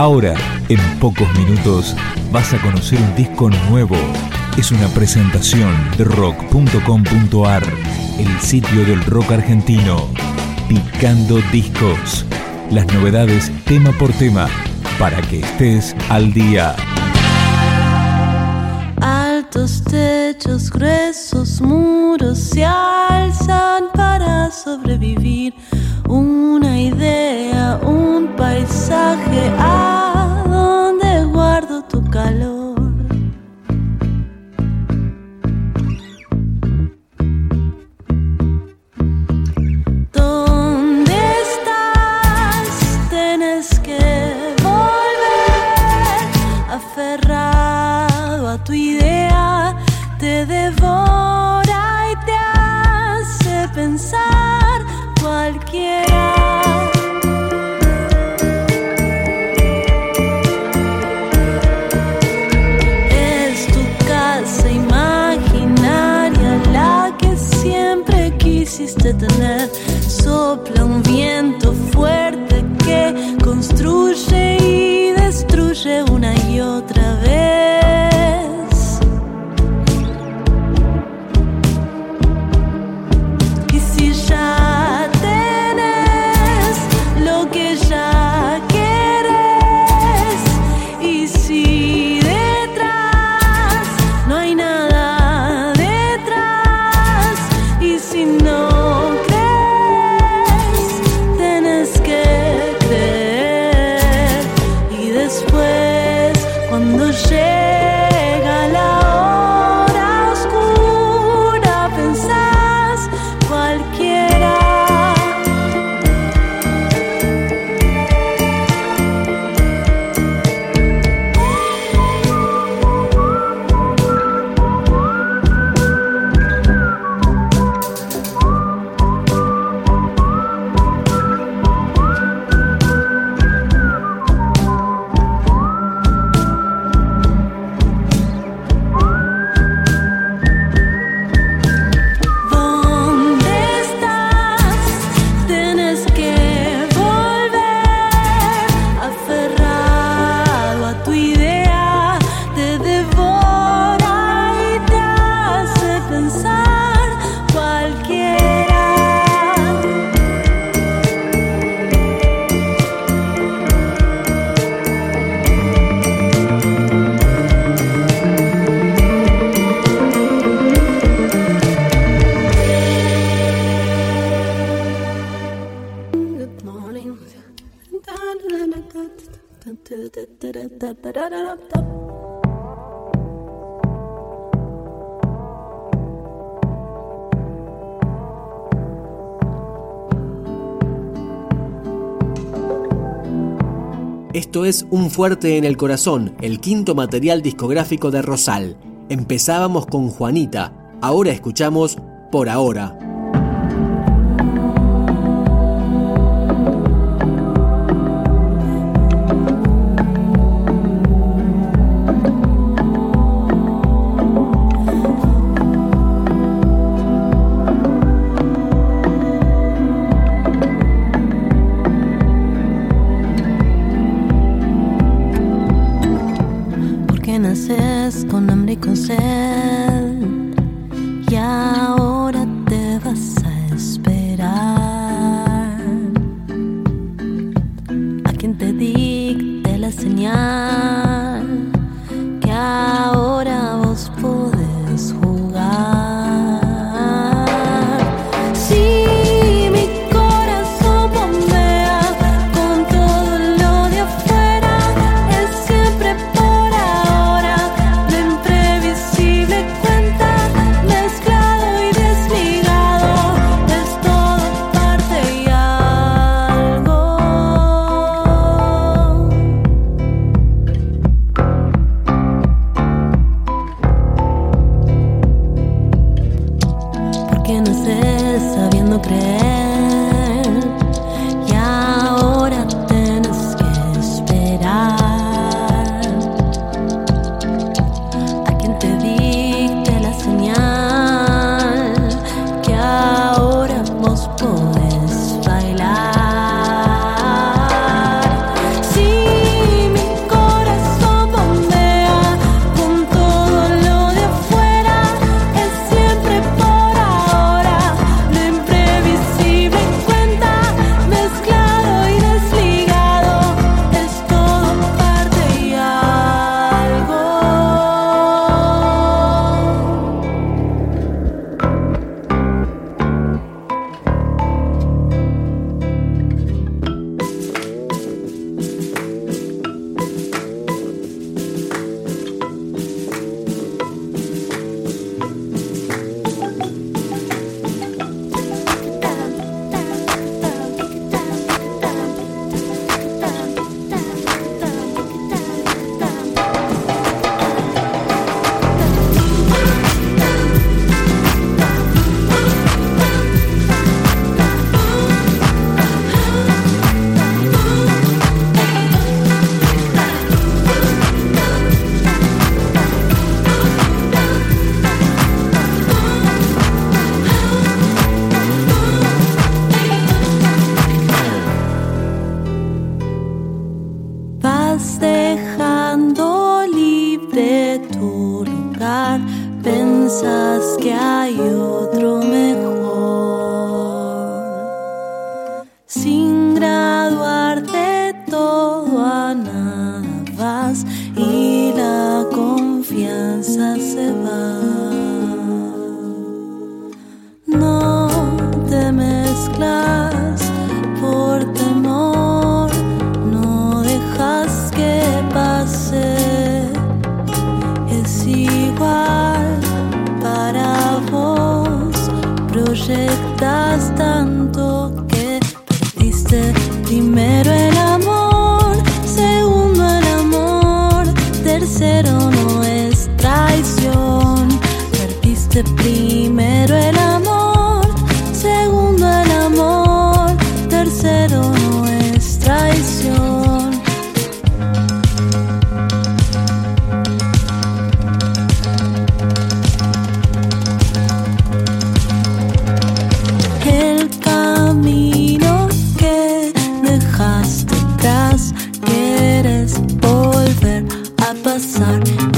Ahora, en pocos minutos, vas a conocer un disco nuevo. Es una presentación de rock.com.ar, el sitio del rock argentino. Picando discos. Las novedades tema por tema, para que estés al día. Altos techos, gruesos muros se alzan para sobrevivir. Una idea, un paisaje. Esto es Un Fuerte en el Corazón, el quinto material discográfico de Rosal. Empezábamos con Juanita, ahora escuchamos Por ahora. con hambre y con sed. Y ahora tanto que perdiste primero el amor, segundo el amor, tercero no es traición. Perdiste primero el amor. suck.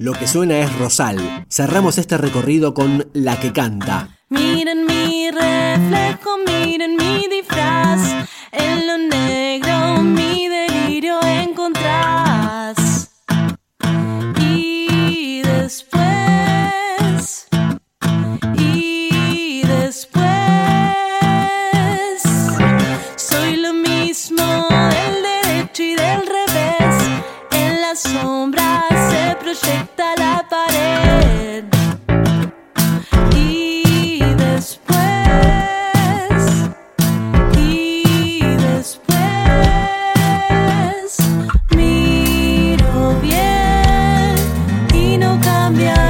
Lo que suena es Rosal. Cerramos este recorrido con La que canta. Miren mi reflejo, miren mi disfraz. En lo negro mi delirio encontrás. Y después. Y después. cambiar.